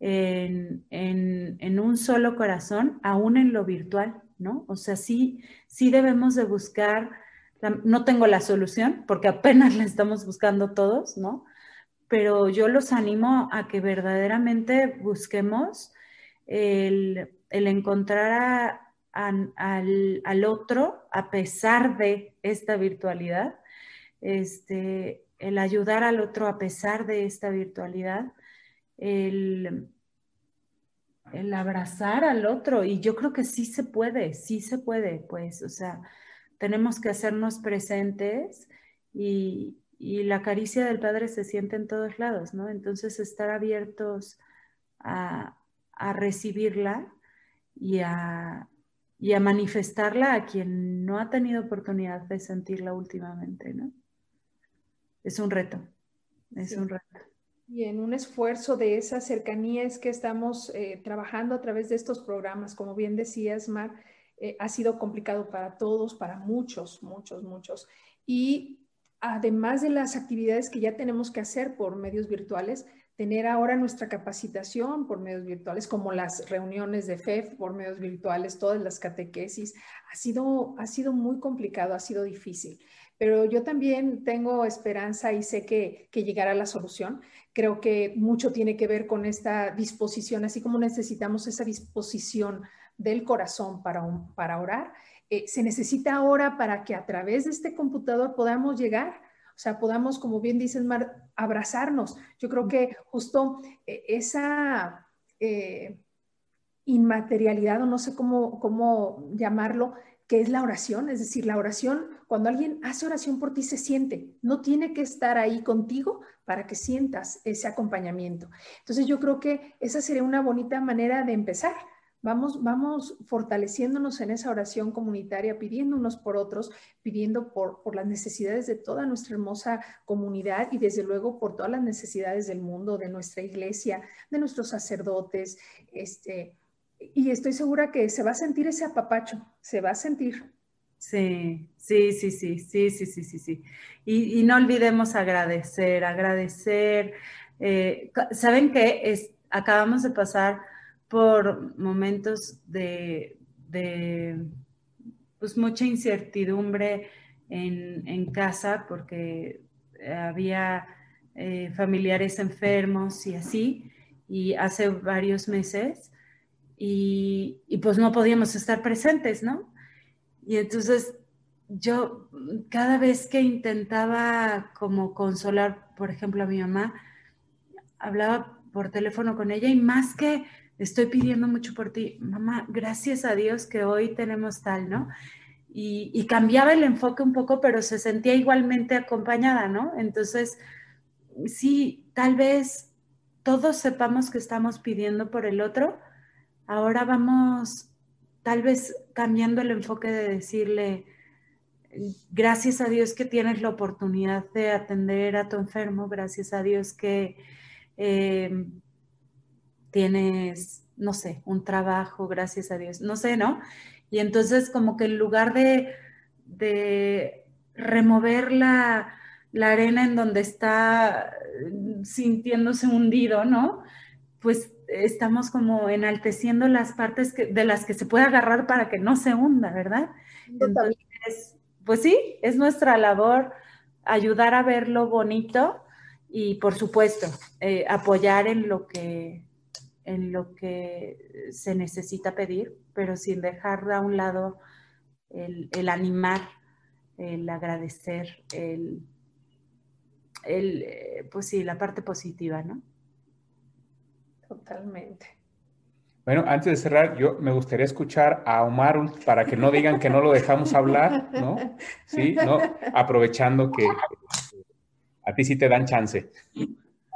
en, un solo corazón, aún en lo virtual, ¿no? O sea, sí, sí debemos de buscar, no tengo la solución porque apenas la estamos buscando todos, ¿no? Pero yo los animo a que verdaderamente busquemos el, encontrar al, al otro a pesar de esta virtualidad este, el ayudar al otro a pesar de esta virtualidad, el, abrazar al otro. Y yo creo que sí se puede, sí se puede, pues, o sea, tenemos que hacernos presentes y, la caricia del Padre se siente en todos lados, ¿no? Entonces, estar abiertos a, recibirla y a, y a manifestarla a quien no ha tenido oportunidad de sentirla últimamente, ¿no? Es un reto, es un reto. Y en un esfuerzo de esa cercanía es que estamos eh, trabajando a través de estos programas. Como bien decías, Mar, eh, ha sido complicado para todos, para muchos, muchos, muchos. Y además de las actividades que ya tenemos que hacer por medios virtuales, tener ahora nuestra capacitación por medios virtuales, como las reuniones de FEF por medios virtuales, todas las catequesis, ha sido, ha sido muy complicado, ha sido difícil pero yo también tengo esperanza y sé que, llegará la solución. Creo que mucho tiene que ver con esta disposición, así como necesitamos esa disposición del corazón para, para orar, eh, se necesita ahora para que a través de este computador podamos llegar, o sea, podamos, como bien dices, Mar, abrazarnos. Yo creo que justo eh, esa eh, inmaterialidad, o no sé cómo, cómo llamarlo, que es la oración, es decir, la oración, cuando alguien hace oración por ti se siente, no tiene que estar ahí contigo para que sientas ese acompañamiento. Entonces yo creo que esa sería una bonita manera de empezar, Vamos, vamos fortaleciéndonos en esa oración comunitaria, pidiendo unos por otros, pidiendo por, las necesidades de toda nuestra hermosa comunidad y desde luego por todas las necesidades del mundo, de nuestra iglesia, de nuestros sacerdotes. Este, y estoy segura que se va a sentir ese apapacho, se va a sentir. Sí, sí, sí, sí, sí, sí, sí, sí, sí. Y, no olvidemos agradecer, agradecer. Eh, Saben que acabamos de pasar por momentos de, pues mucha incertidumbre en, casa porque había eh, familiares enfermos y así, y hace varios meses, y, y, pues no podíamos estar presentes, ¿no? Y entonces yo cada vez que intentaba como consolar, por ejemplo, a mi mamá, hablaba por teléfono con ella y más que estoy pidiendo mucho por ti, mamá, gracias a Dios que hoy tenemos tal, ¿no? Y, cambiaba el enfoque un poco, pero se sentía igualmente acompañada, ¿no? Entonces, sí, tal vez todos sepamos que estamos pidiendo por el otro, ahora vamos tal vez cambiando el enfoque de decirle, gracias a Dios que tienes la oportunidad de atender a tu enfermo, gracias a Dios que eh, tienes, no sé, un trabajo, gracias a Dios, no sé, ¿no? Y entonces como que en lugar de, de remover la, arena en donde está mm, sintiéndose hundido, ¿no? Pues estamos como enalteciendo las partes de las que se puede agarrar para que no se hunda, ¿verdad? Entonces, pues sí, es nuestra labor ayudar a ver lo bonito y por supuesto eh, apoyar en lo que en lo que se necesita pedir, pero sin dejar a un lado el, animar, el agradecer, el, eh, pues sí, la parte positiva, ¿no? Totalmente. Bueno, antes de cerrar, yo me gustaría escuchar a Omar para que no digan que no lo dejamos hablar, ¿no? Sí, ¿no? Aprovechando que a ti sí te dan chance.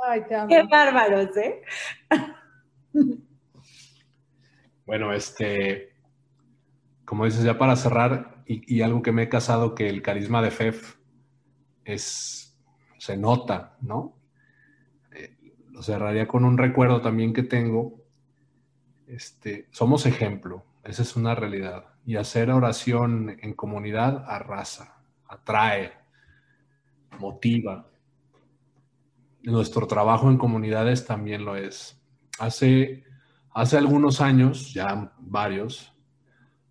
Ay, Qué bárbaros, ¿eh? Bueno, este, como dices, ya para cerrar, y, algo que me he casado, que el carisma de FEF es, se nota, ¿no? Lo cerraría con un recuerdo también que tengo. Este, somos ejemplo, esa es una realidad. Y hacer oración en comunidad arrasa, atrae, motiva. Nuestro trabajo en comunidades también lo es. Hace, hace algunos años, ya varios,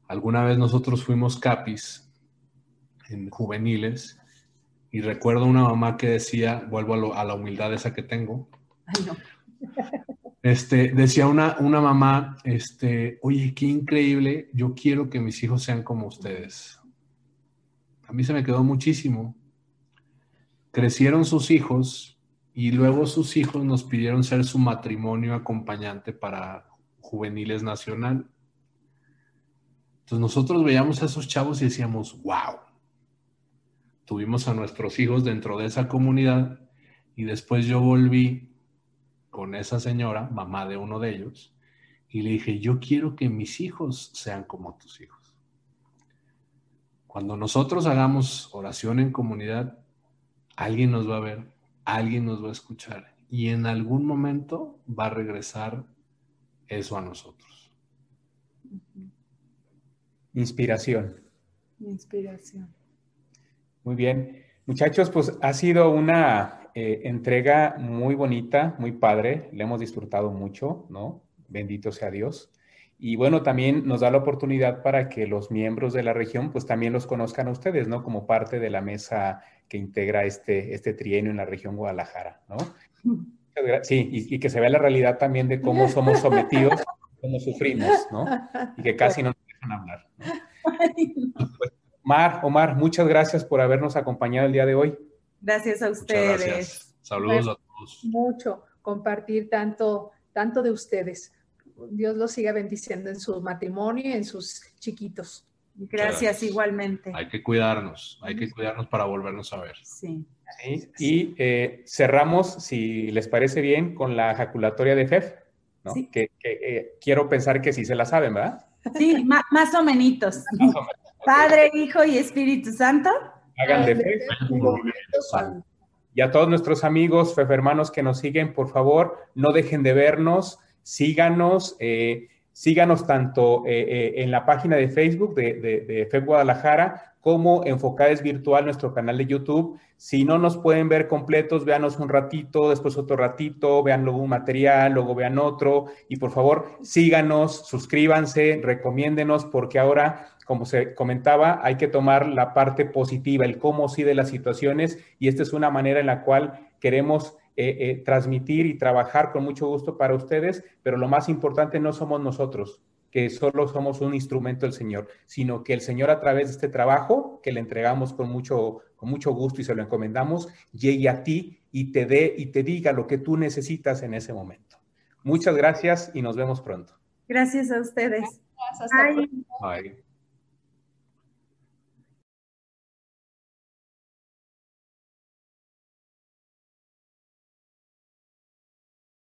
alguna vez nosotros fuimos capis en juveniles y recuerdo una mamá que decía, vuelvo a, la humildad esa que tengo. Este, decía una, una mamá, este, oye, qué increíble, yo quiero que mis hijos sean como ustedes. A mí se me quedó muchísimo. Crecieron sus hijos y luego sus hijos nos pidieron ser su matrimonio acompañante para Juveniles Nacional. Entonces nosotros veíamos a esos chavos y decíamos, wow, tuvimos a nuestros hijos dentro de esa comunidad y después yo volví con esa señora, mamá de uno de ellos, y le dije, yo quiero que mis hijos sean como tus hijos. Cuando nosotros hagamos oración en comunidad, alguien nos va a ver alguien nos va a escuchar y en algún momento va a regresar eso a nosotros. Inspiración. Inspiración. Muy bien. Muchachos, pues ha sido una eh, entrega muy bonita, muy padre. Le hemos disfrutado mucho, ¿no? Bendito sea Dios. Y bueno, también nos da la oportunidad para que los miembros de la región, pues también los conozcan a ustedes, ¿no? Como parte de la mesa que integra este, este trienio en la región Guadalajara, ¿no? Sí, y, que se vea la realidad también de cómo somos sometidos, cómo sufrimos, ¿no? Y que casi no nos dejan hablar. Pues, Omar, Omar, muchas gracias por habernos acompañado el día de hoy. Gracias a ustedes. Gracias. Saludos a todos. Mucho compartir tanto, tanto de ustedes. Dios los siga bendiciendo en su matrimonio y en sus chiquitos. Gracias, igualmente. Hay que cuidarnos, hay que cuidarnos para volvernos a ver. Sí. Y eh, cerramos, si les parece bien, con la ejaculatoria de FEF. ¿no? Que, eh, quiero pensar que sí se la saben, ¿verdad? Sí, más, o menos. Padre, Hijo y Espíritu Santo. Hagan de fe. Y a todos nuestros amigos, hermanos que nos siguen, por favor, no dejen de vernos, síganos. Eh, síganos tanto eh, eh, en la página de Facebook de, de, FEB Guadalajara como Enfocades Virtual, nuestro canal de YouTube. Si no nos pueden ver completos, véanos un ratito, después otro ratito, vean luego un material, luego vean otro. Y por favor, síganos, suscríbanse, recomiéndenos, porque ahora, como se comentaba, hay que tomar la parte positiva, el cómo sí de las situaciones. Y esta es una manera en la cual queremos eh, eh, transmitir y trabajar con mucho gusto para ustedes, pero lo más importante no somos nosotros, que solo somos un instrumento del Señor, sino que el Señor a través de este trabajo que le entregamos con mucho, con mucho gusto y se lo encomendamos, llegue a ti y te dé y te diga lo que tú necesitas en ese momento. Muchas gracias y nos vemos pronto. Gracias a ustedes. Gracias, hasta Bye.